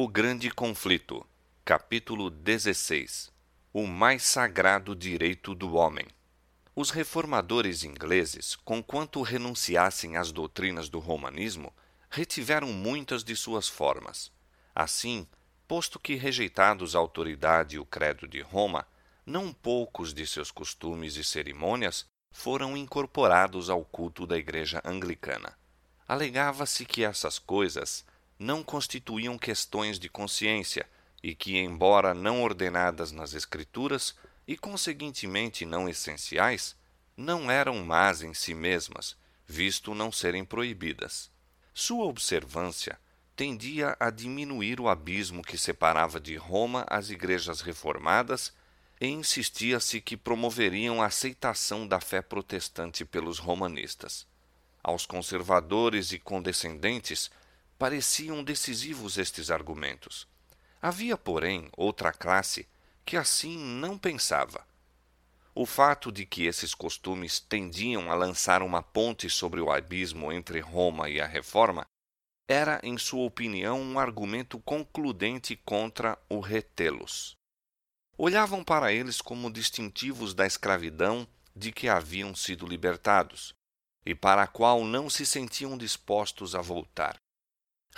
O Grande Conflito, capítulo 16 O mais sagrado direito do homem. Os reformadores ingleses, conquanto renunciassem às doutrinas do romanismo, retiveram muitas de suas formas. Assim, posto que rejeitados a autoridade e o credo de Roma, não poucos de seus costumes e cerimônias foram incorporados ao culto da Igreja Anglicana. Alegava-se que essas coisas não constituíam questões de consciência e que, embora não ordenadas nas Escrituras e conseguintemente não essenciais, não eram más em si mesmas, visto não serem proibidas. Sua observância tendia a diminuir o abismo que separava de Roma as igrejas reformadas e insistia-se que promoveriam a aceitação da fé protestante pelos romanistas. Aos conservadores e condescendentes pareciam decisivos estes argumentos. Havia, porém, outra classe que assim não pensava. O fato de que esses costumes tendiam a lançar uma ponte sobre o abismo entre Roma e a Reforma era, em sua opinião, um argumento concludente contra o retê-los. Olhavam para eles como distintivos da escravidão de que haviam sido libertados e para a qual não se sentiam dispostos a voltar.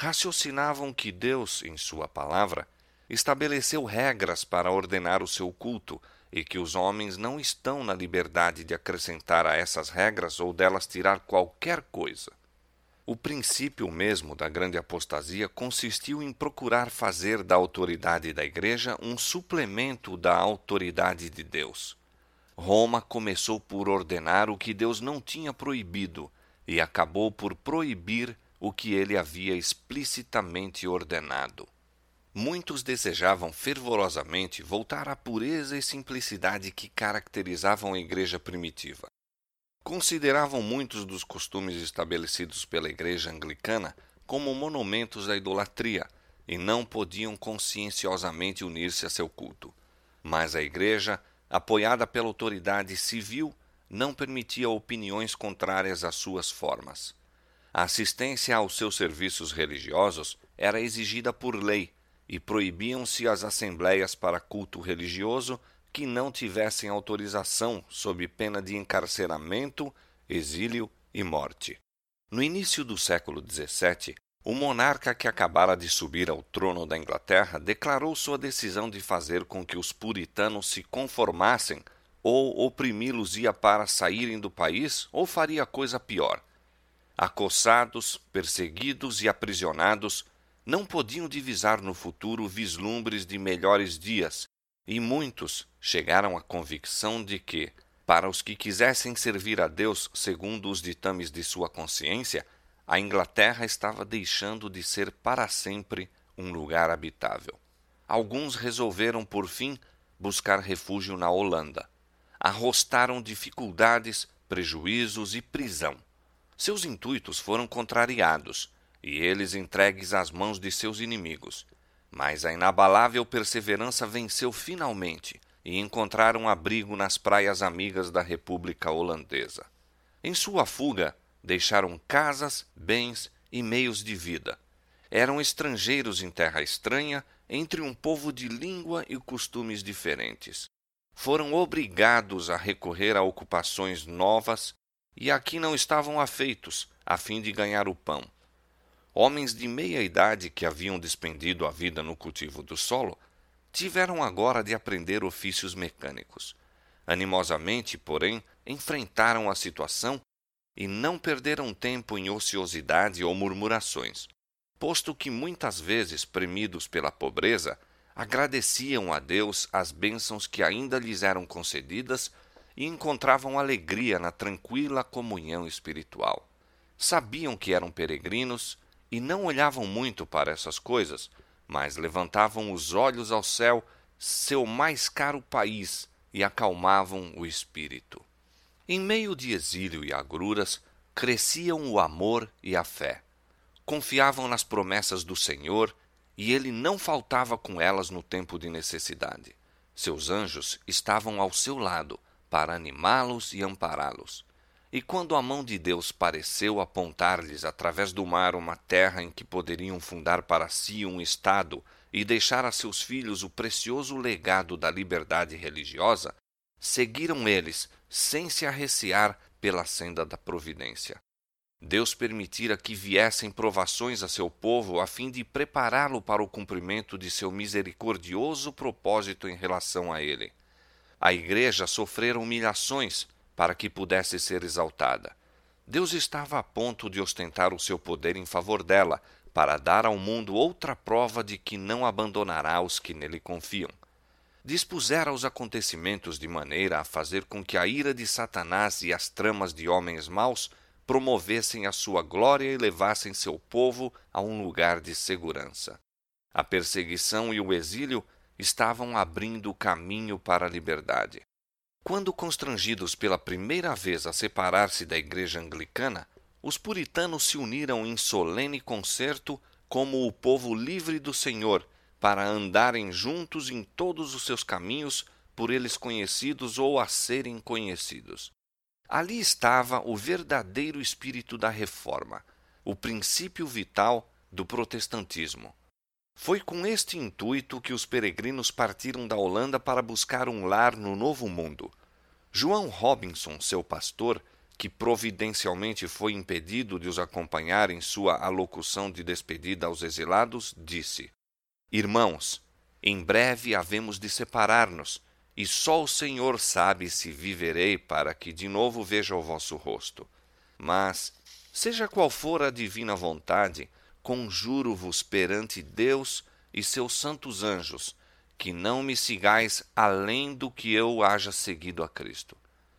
Raciocinavam que Deus, em Sua palavra, estabeleceu regras para ordenar o seu culto e que os homens não estão na liberdade de acrescentar a essas regras ou delas tirar qualquer coisa. O princípio mesmo da grande apostasia consistiu em procurar fazer da autoridade da Igreja um suplemento da autoridade de Deus. Roma começou por ordenar o que Deus não tinha proibido e acabou por proibir o que ele havia explicitamente ordenado. Muitos desejavam fervorosamente voltar à pureza e simplicidade que caracterizavam a igreja primitiva. Consideravam muitos dos costumes estabelecidos pela Igreja Anglicana como monumentos da idolatria e não podiam conscienciosamente unir-se a seu culto. Mas a Igreja, apoiada pela autoridade civil, não permitia opiniões contrárias às suas formas. A assistência aos seus serviços religiosos era exigida por lei e proibiam-se as assembleias para culto religioso que não tivessem autorização sob pena de encarceramento, exílio e morte. No início do século XVII, o monarca que acabara de subir ao trono da Inglaterra declarou sua decisão de fazer com que os puritanos se conformassem ou oprimi-los ia para saírem do país ou faria coisa pior. Acossados, perseguidos e aprisionados, não podiam divisar no futuro vislumbres de melhores dias e muitos chegaram à convicção de que, para os que quisessem servir a Deus segundo os ditames de sua consciência, a Inglaterra estava deixando de ser para sempre um lugar habitável. Alguns resolveram, por fim, buscar refúgio na Holanda. Arrostaram dificuldades, prejuízos e prisão. Seus intuitos foram contrariados e eles entregues às mãos de seus inimigos. Mas a inabalável perseverança venceu finalmente e encontraram abrigo nas praias amigas da República Holandesa. Em sua fuga, deixaram casas, bens e meios de vida. Eram estrangeiros em terra estranha, entre um povo de língua e costumes diferentes. Foram obrigados a recorrer a ocupações novas e aqui não estavam afeitos, a fim de ganhar o pão. Homens de meia idade que haviam despendido a vida no cultivo do solo tiveram agora de aprender ofícios mecânicos. Animosamente, porém, enfrentaram a situação e não perderam tempo em ociosidade ou murmurações, posto que muitas vezes, premidos pela pobreza, agradeciam a Deus as bênçãos que ainda lhes eram concedidas e encontravam alegria na tranquila comunhão espiritual. Sabiam que eram peregrinos e não olhavam muito para essas coisas, mas levantavam os olhos ao céu, seu mais caro país, e acalmavam o espírito. Em meio de exílio e agruras, cresciam o amor e a fé. Confiavam nas promessas do Senhor, e ele não faltava com elas no tempo de necessidade. Seus anjos estavam ao seu lado para animá-los e ampará-los. E quando a mão de Deus pareceu apontar-lhes através do mar uma terra em que poderiam fundar para si um Estado e deixar a seus filhos o precioso legado da liberdade religiosa, seguiram eles, sem se arreciar, pela senda da providência. Deus permitira que viessem provações a seu povo a fim de prepará-lo para o cumprimento de seu misericordioso propósito em relação a ele. A igreja sofrera humilhações para que pudesse ser exaltada. Deus estava a ponto de ostentar o seu poder em favor dela, para dar ao mundo outra prova de que não abandonará os que nele confiam. Dispusera os acontecimentos de maneira a fazer com que a ira de Satanás e as tramas de homens maus promovessem a sua glória e levassem seu povo a um lugar de segurança. A perseguição e o exílio estavam abrindo o caminho para a liberdade. Quando constrangidos pela primeira vez a separar-se da igreja anglicana, os puritanos se uniram em solene concerto como o povo livre do Senhor, para andarem juntos em todos os seus caminhos, por eles conhecidos ou a serem conhecidos. Ali estava o verdadeiro espírito da reforma, o princípio vital do protestantismo. Foi com este intuito que os peregrinos partiram da Holanda para buscar um lar no Novo Mundo. João Robinson, seu pastor, que providencialmente foi impedido de os acompanhar em sua alocução de despedida aos exilados, disse: Irmãos, em breve havemos de separar-nos, e só o Senhor sabe se viverei para que de novo veja o vosso rosto. Mas, seja qual for a divina vontade, conjuro-vos perante Deus e seus santos anjos, que não me sigais além do que eu haja seguido a Cristo.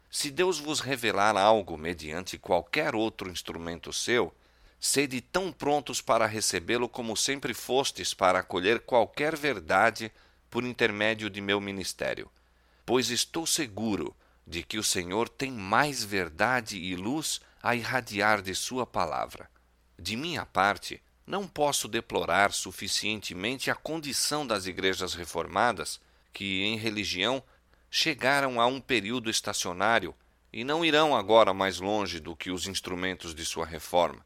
Se Deus vos revelar algo mediante qualquer outro instrumento seu, sede tão prontos para recebê-lo como sempre fostes para acolher qualquer verdade por intermédio de meu ministério. Pois estou seguro de que o Senhor tem mais verdade e luz a irradiar de Sua palavra. De minha parte, não posso deplorar suficientemente a condição das igrejas reformadas, que em religião chegaram a um período estacionário e não irão agora mais longe do que os instrumentos de sua reforma.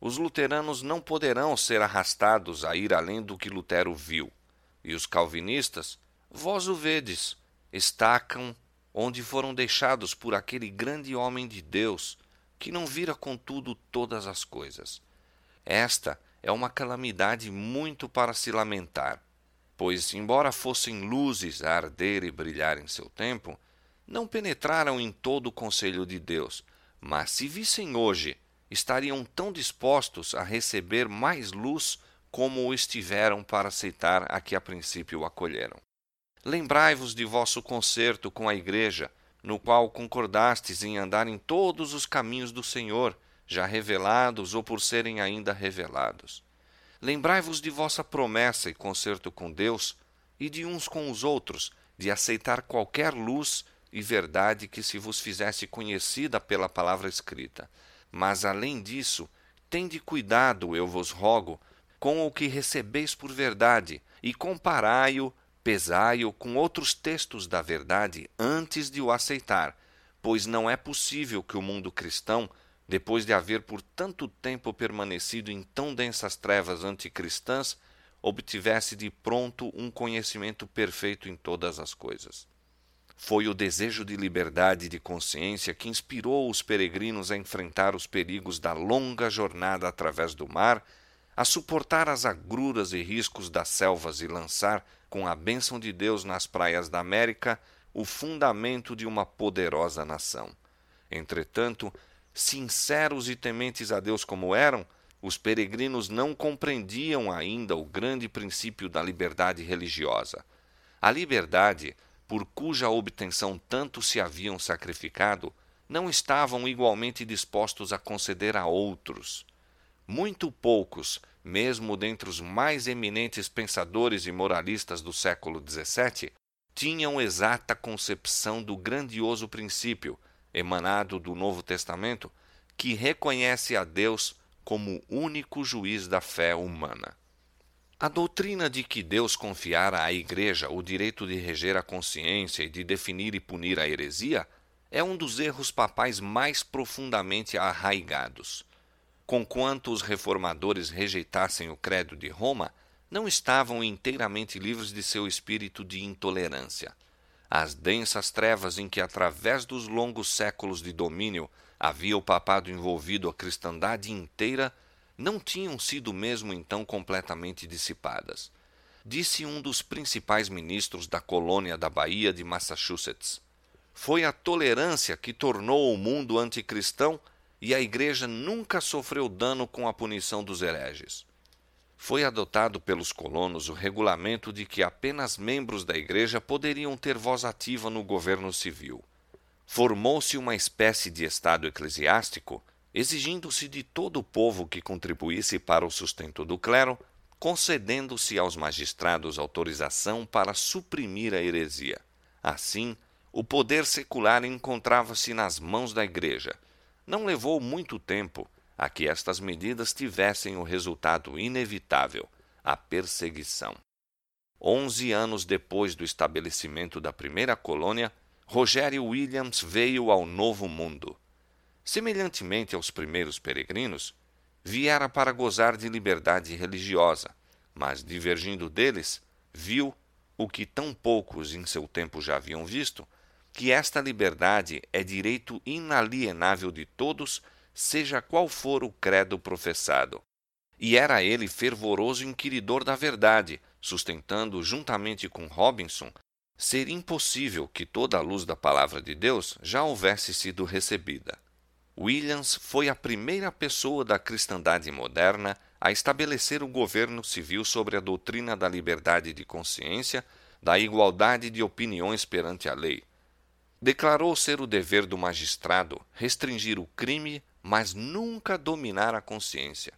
Os luteranos não poderão ser arrastados a ir além do que Lutero viu, e os calvinistas, vós o vedes, estacam onde foram deixados por aquele grande homem de Deus, que não vira contudo todas as coisas. Esta é uma calamidade muito para se lamentar, pois, embora fossem luzes a arder e brilhar em seu tempo, não penetraram em todo o conselho de Deus, mas se vissem hoje, estariam tão dispostos a receber mais luz como o estiveram para aceitar a que a princípio acolheram. Lembrai-vos de vosso concerto com a Igreja, no qual concordastes em andar em todos os caminhos do Senhor, já revelados ou por serem ainda revelados. Lembrai-vos de vossa promessa e concerto com Deus e de uns com os outros, de aceitar qualquer luz e verdade que se vos fizesse conhecida pela palavra escrita. Mas além disso, tende cuidado, eu vos rogo, com o que recebeis por verdade, e comparai-o, pesai-o com outros textos da verdade antes de o aceitar, pois não é possível que o mundo cristão depois de haver por tanto tempo permanecido em tão densas trevas anticristãs, obtivesse de pronto um conhecimento perfeito em todas as coisas. Foi o desejo de liberdade de consciência que inspirou os peregrinos a enfrentar os perigos da longa jornada através do mar, a suportar as agruras e riscos das selvas e lançar, com a bênção de Deus nas praias da América, o fundamento de uma poderosa nação. Entretanto, sinceros e tementes a Deus como eram, os peregrinos não compreendiam ainda o grande princípio da liberdade religiosa. A liberdade, por cuja obtenção tanto se haviam sacrificado, não estavam igualmente dispostos a conceder a outros. Muito poucos, mesmo dentre os mais eminentes pensadores e moralistas do século XVII, tinham exata concepção do grandioso princípio emanado do Novo Testamento, que reconhece a Deus como único juiz da fé humana. A doutrina de que Deus confiara à Igreja o direito de reger a consciência e de definir e punir a heresia é um dos erros papais mais profundamente arraigados. Conquanto os reformadores rejeitassem o credo de Roma, não estavam inteiramente livres de seu espírito de intolerância. As densas trevas em que, através dos longos séculos de domínio, havia o papado envolvido a cristandade inteira, não tinham sido mesmo então completamente dissipadas. Disse um dos principais ministros da colônia da Bahia de Massachusetts. Foi a tolerância que tornou o mundo anticristão e a Igreja nunca sofreu dano com a punição dos hereges. Foi adotado pelos colonos o regulamento de que apenas membros da Igreja poderiam ter voz ativa no governo civil. Formou-se uma espécie de Estado eclesiástico, exigindo-se de todo o povo que contribuísse para o sustento do clero, concedendo-se aos magistrados autorização para suprimir a heresia. Assim, o poder secular encontrava-se nas mãos da Igreja. Não levou muito tempo a que estas medidas tivessem o resultado inevitável, a perseguição. Onze anos depois do estabelecimento da primeira colônia, Rogério Williams veio ao Novo Mundo. Semelhantemente aos primeiros peregrinos, viera para gozar de liberdade religiosa, mas, divergindo deles, viu o que tão poucos em seu tempo já haviam visto, que esta liberdade é direito inalienável de todos, seja qual for o credo professado. E era ele fervoroso inquiridor da verdade, sustentando, juntamente com Robinson, ser impossível que toda a luz da palavra de Deus já houvesse sido recebida. Williams foi a primeira pessoa da cristandade moderna a estabelecer o governo civil sobre a doutrina da liberdade de consciência, da igualdade de opiniões perante a lei, declarou ser o dever do magistrado restringir o crime, mas nunca dominar a consciência.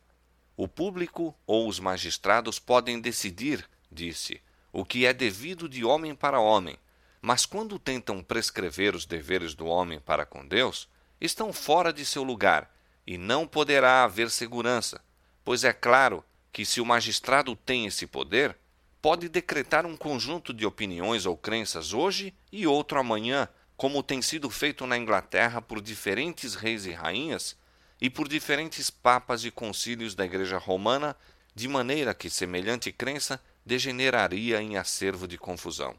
O público ou os magistrados podem decidir, disse, o que é devido de homem para homem, mas quando tentam prescrever os deveres do homem para com Deus, estão fora de seu lugar e não poderá haver segurança, pois é claro que se o magistrado tem esse poder, pode decretar um conjunto de opiniões ou crenças hoje e outro amanhã, como tem sido feito na Inglaterra por diferentes reis e rainhas e por diferentes papas e concílios da Igreja Romana, de maneira que semelhante crença degeneraria em acervo de confusão.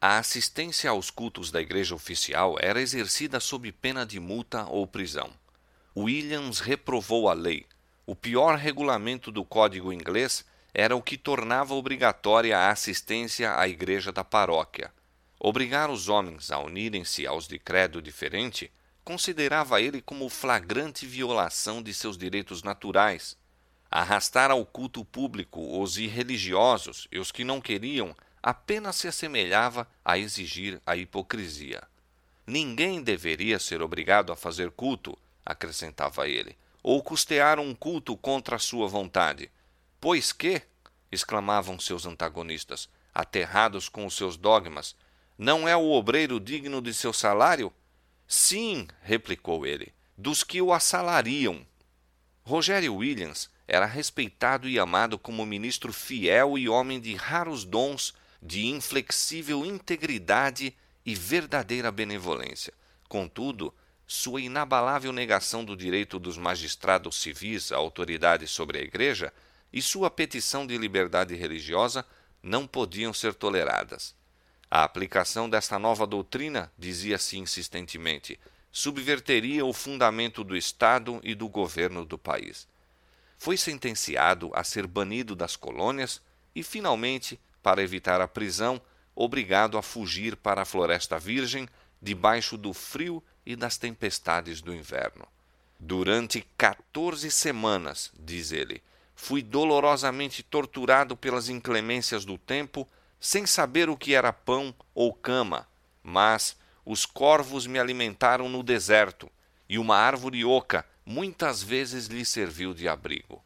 A assistência aos cultos da Igreja oficial era exercida sob pena de multa ou prisão. Williams reprovou a lei. O pior regulamento do Código inglês era o que tornava obrigatória a assistência à igreja da paróquia. Obrigar os homens a unirem-se aos de credo diferente considerava ele como flagrante violação de seus direitos naturais. Arrastar ao culto público os irreligiosos e os que não queriam apenas se assemelhava a exigir a hipocrisia. Ninguém deveria ser obrigado a fazer culto, acrescentava ele, ou custear um culto contra a sua vontade. Pois que, exclamavam seus antagonistas, aterrados com os seus dogmas, não é o obreiro digno de seu salário? Sim, replicou ele, dos que o assalariam. Rogério Williams era respeitado e amado como ministro fiel e homem de raros dons, de inflexível integridade e verdadeira benevolência. Contudo, sua inabalável negação do direito dos magistrados civis à autoridade sobre a Igreja e sua petição de liberdade religiosa não podiam ser toleradas. A aplicação desta nova doutrina, dizia-se insistentemente, subverteria o fundamento do Estado e do governo do país. Foi sentenciado a ser banido das colônias e, finalmente, para evitar a prisão, obrigado a fugir para a Floresta Virgem, debaixo do frio e das tempestades do inverno. Durante 14 semanas, diz ele, fui dolorosamente torturado pelas inclemências do tempo sem saber o que era pão ou cama, mas os corvos me alimentaram no deserto, e uma árvore oca muitas vezes lhe serviu de abrigo.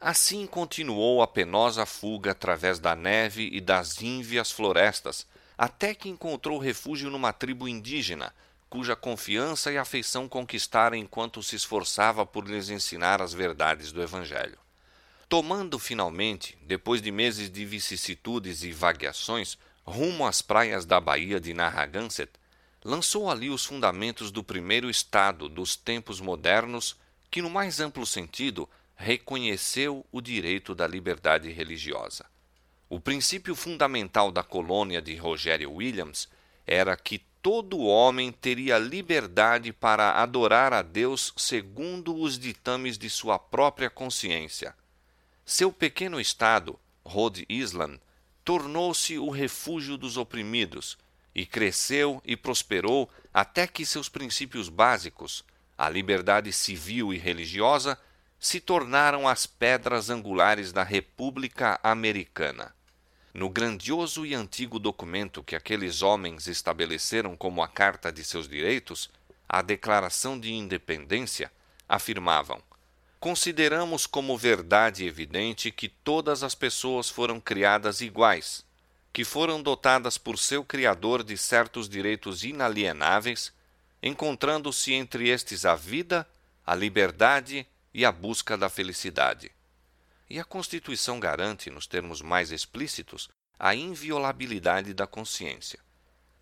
Assim continuou a penosa fuga através da neve e das ínvias florestas, até que encontrou refúgio numa tribo indígena, cuja confiança e afeição conquistara enquanto se esforçava por lhes ensinar as verdades do Evangelho. Tomando finalmente, depois de meses de vicissitudes e vagueações, rumo às praias da Baía de Narragansett, lançou ali os fundamentos do primeiro Estado dos tempos modernos, que, no mais amplo sentido, reconheceu o direito da liberdade religiosa. O princípio fundamental da colônia de Rogério Williams era que todo homem teria liberdade para adorar a Deus segundo os ditames de sua própria consciência. Seu pequeno estado, Rhode Island, tornou-se o refúgio dos oprimidos e cresceu e prosperou até que seus princípios básicos, a liberdade civil e religiosa, se tornaram as pedras angulares da República Americana. No grandioso e antigo documento que aqueles homens estabeleceram como a Carta de seus Direitos, a Declaração de Independência, afirmavam: Consideramos como verdade evidente que todas as pessoas foram criadas iguais, que foram dotadas por seu Criador de certos direitos inalienáveis, encontrando-se entre estes a vida, a liberdade e a busca da felicidade. E a Constituição garante, nos termos mais explícitos, a inviolabilidade da consciência.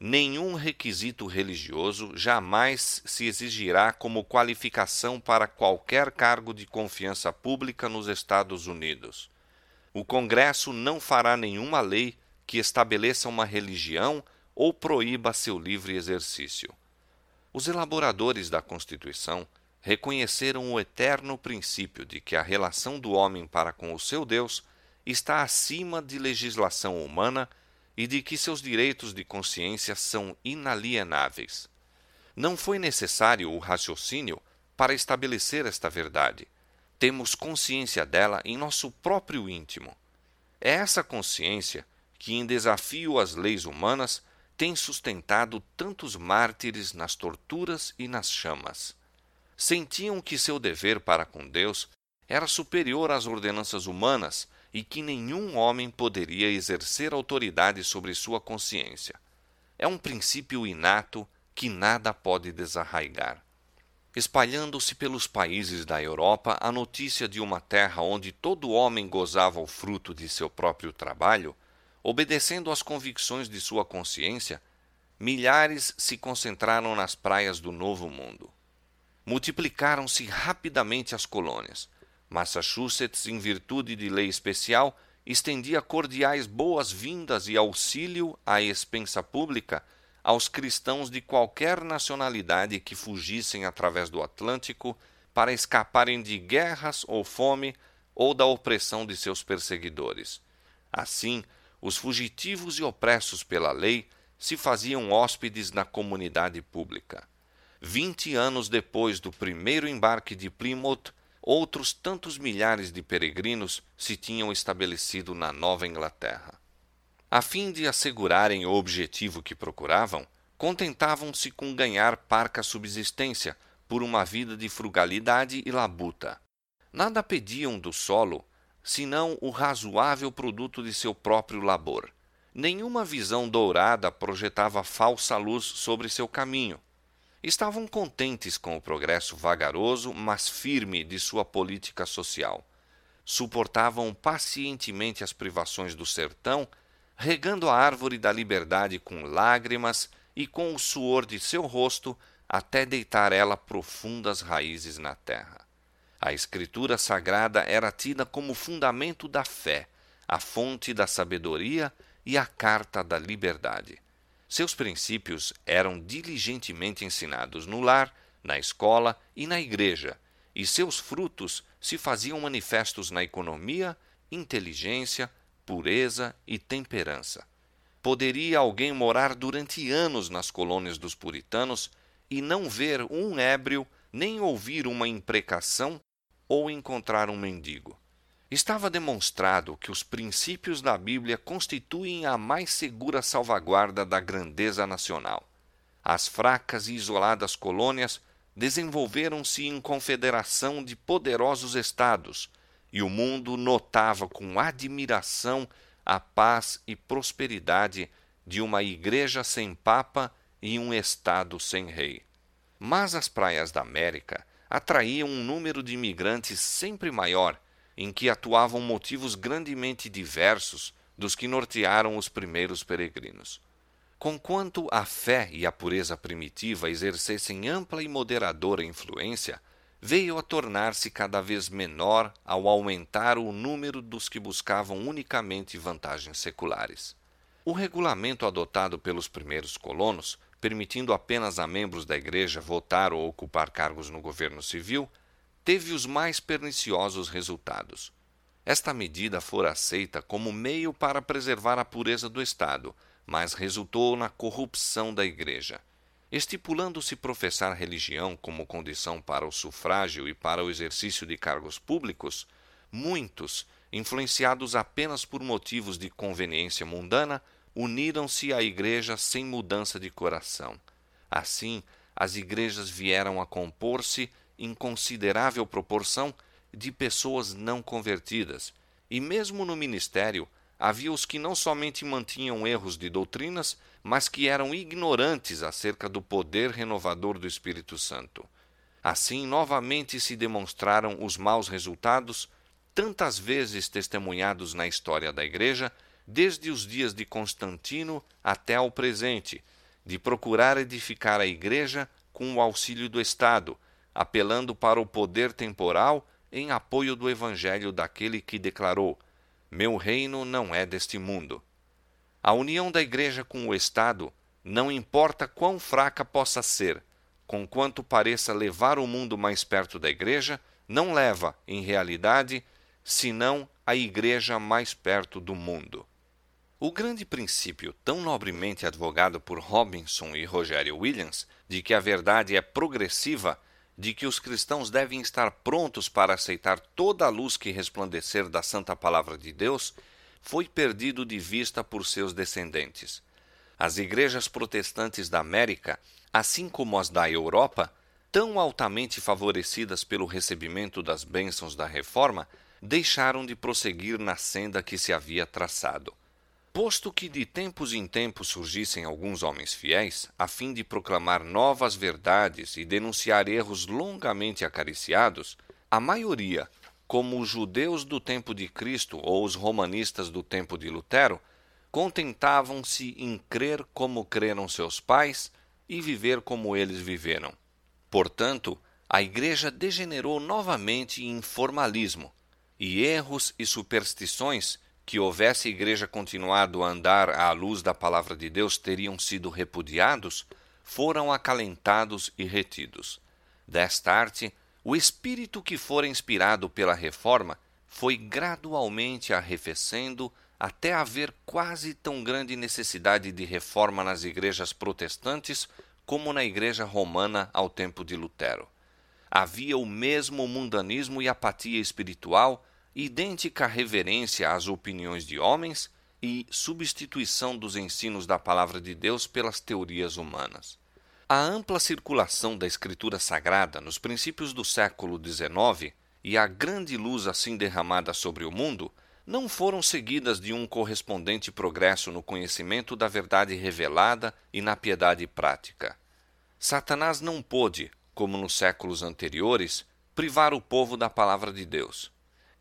Nenhum requisito religioso jamais se exigirá como qualificação para qualquer cargo de confiança pública nos Estados Unidos. O Congresso não fará nenhuma lei que estabeleça uma religião ou proíba seu livre exercício. Os elaboradores da Constituição reconheceram o eterno princípio de que a relação do homem para com o seu Deus está acima de legislação humana e de que seus direitos de consciência são inalienáveis. Não foi necessário o raciocínio para estabelecer esta verdade. Temos consciência dela em nosso próprio íntimo. É essa consciência que, em desafio às leis humanas, tem sustentado tantos mártires nas torturas e nas chamas sentiam que seu dever para com Deus era superior às ordenanças humanas e que nenhum homem poderia exercer autoridade sobre sua consciência. É um princípio inato que nada pode desarraigar. Espalhando-se pelos países da Europa a notícia de uma terra onde todo homem gozava o fruto de seu próprio trabalho, obedecendo às convicções de sua consciência, milhares se concentraram nas praias do Novo Mundo multiplicaram-se rapidamente as colônias. Massachusetts, em virtude de lei especial, estendia cordiais boas-vindas e auxílio à expensa pública aos cristãos de qualquer nacionalidade que fugissem através do Atlântico para escaparem de guerras ou fome ou da opressão de seus perseguidores. Assim, os fugitivos e opressos pela lei se faziam hóspedes na comunidade pública. Vinte anos depois do primeiro embarque de Plymouth, outros tantos milhares de peregrinos se tinham estabelecido na Nova Inglaterra. A fim de assegurarem o objetivo que procuravam, contentavam-se com ganhar parca subsistência por uma vida de frugalidade e labuta. Nada pediam do solo, senão o razoável produto de seu próprio labor. Nenhuma visão dourada projetava falsa luz sobre seu caminho estavam contentes com o progresso vagaroso, mas firme de sua política social. Suportavam pacientemente as privações do sertão, regando a árvore da liberdade com lágrimas e com o suor de seu rosto até deitar ela profundas raízes na terra. A Escritura Sagrada era tida como fundamento da fé, a fonte da sabedoria e a carta da liberdade. Seus princípios eram diligentemente ensinados no lar, na escola e na igreja, e seus frutos se faziam manifestos na economia, inteligência, pureza e temperança. Poderia alguém morar durante anos nas colônias dos puritanos e não ver um ébrio, nem ouvir uma imprecação ou encontrar um mendigo. Estava demonstrado que os princípios da Bíblia constituem a mais segura salvaguarda da grandeza nacional. As fracas e isoladas colônias desenvolveram-se em confederação de poderosos estados, e o mundo notava com admiração a paz e prosperidade de uma igreja sem papa e um estado sem rei. Mas as praias da América atraíam um número de imigrantes sempre maior em que atuavam motivos grandemente diversos dos que nortearam os primeiros peregrinos. Conquanto a fé e a pureza primitiva exercessem ampla e moderadora influência, veio a tornar-se cada vez menor ao aumentar o número dos que buscavam unicamente vantagens seculares. O regulamento adotado pelos primeiros colonos, permitindo apenas a membros da Igreja votar ou ocupar cargos no governo civil, teve os mais perniciosos resultados. Esta medida fora aceita como meio para preservar a pureza do Estado, mas resultou na corrupção da Igreja. Estipulando-se professar religião como condição para o sufrágio e para o exercício de cargos públicos, muitos, influenciados apenas por motivos de conveniência mundana, uniram-se à Igreja sem mudança de coração. Assim, as igrejas vieram a compor-se, em considerável proporção, de pessoas não convertidas, e mesmo no ministério havia os que não somente mantinham erros de doutrinas, mas que eram ignorantes acerca do poder renovador do Espírito Santo. Assim, novamente se demonstraram os maus resultados, tantas vezes testemunhados na história da Igreja, desde os dias de Constantino até ao presente, de procurar edificar a Igreja com o auxílio do Estado, apelando para o poder temporal em apoio do Evangelho daquele que declarou: Meu reino não é deste mundo. A união da Igreja com o Estado, não importa quão fraca possa ser, conquanto pareça levar o mundo mais perto da Igreja, não leva, em realidade, senão a Igreja mais perto do mundo. O grande princípio, tão nobremente advogado por Robinson e Rogério Williams, de que a verdade é progressiva, de que os cristãos devem estar prontos para aceitar toda a luz que resplandecer da Santa Palavra de Deus, foi perdido de vista por seus descendentes. As igrejas protestantes da América, assim como as da Europa, tão altamente favorecidas pelo recebimento das bênçãos da Reforma, deixaram de prosseguir na senda que se havia traçado. Posto que de tempos em tempos surgissem alguns homens fiéis, a fim de proclamar novas verdades e denunciar erros longamente acariciados, a maioria, como os judeus do tempo de Cristo ou os romanistas do tempo de Lutero, contentavam-se em crer como creram seus pais e viver como eles viveram. Portanto, a Igreja degenerou novamente em formalismo, e erros e superstições que houvesse Igreja continuado a andar à luz da palavra de Deus teriam sido repudiados, foram acalentados e retidos. Desta arte, o espírito que fora inspirado pela reforma foi gradualmente arrefecendo até haver quase tão grande necessidade de reforma nas igrejas protestantes como na igreja romana ao tempo de Lutero. Havia o mesmo mundanismo e apatia espiritual, idêntica reverência às opiniões de homens e substituição dos ensinos da palavra de Deus pelas teorias humanas. A ampla circulação da Escritura Sagrada nos princípios do século XIX e a grande luz assim derramada sobre o mundo não foram seguidas de um correspondente progresso no conhecimento da verdade revelada e na piedade prática. Satanás não pôde, como nos séculos anteriores, privar o povo da palavra de Deus.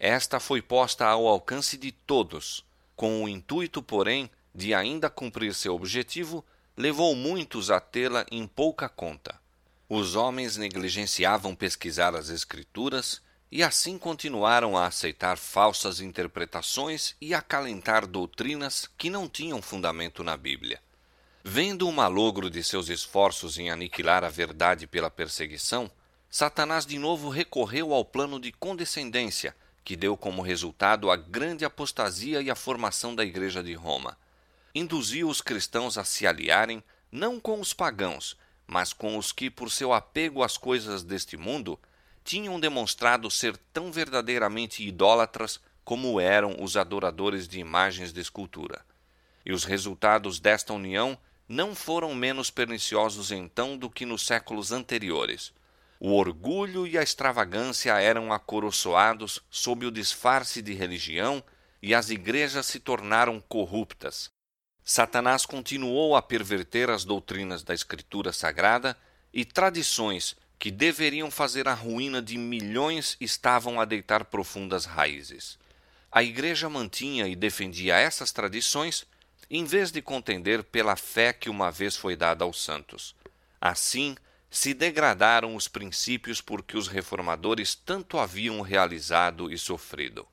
Esta foi posta ao alcance de todos, com o intuito, porém, de ainda cumprir seu objetivo levou muitos a tê-la em pouca conta. Os homens negligenciavam pesquisar as Escrituras e assim continuaram a aceitar falsas interpretações e acalentar doutrinas que não tinham fundamento na Bíblia. Vendo o malogro de seus esforços em aniquilar a verdade pela perseguição, Satanás de novo recorreu ao plano de condescendência, que deu como resultado a grande apostasia e a formação da Igreja de Roma induziu os cristãos a se aliarem não com os pagãos, mas com os que, por seu apego às coisas deste mundo, tinham demonstrado ser tão verdadeiramente idólatras como eram os adoradores de imagens de escultura. E os resultados desta união não foram menos perniciosos então do que nos séculos anteriores. O orgulho e a extravagância eram acoroçoados sob o disfarce de religião e as igrejas se tornaram corruptas, Satanás continuou a perverter as doutrinas da Escritura Sagrada e tradições que deveriam fazer a ruína de milhões estavam a deitar profundas raízes. A Igreja mantinha e defendia essas tradições em vez de contender pela fé que uma vez foi dada aos santos. Assim, se degradaram os princípios por que os reformadores tanto haviam realizado e sofrido.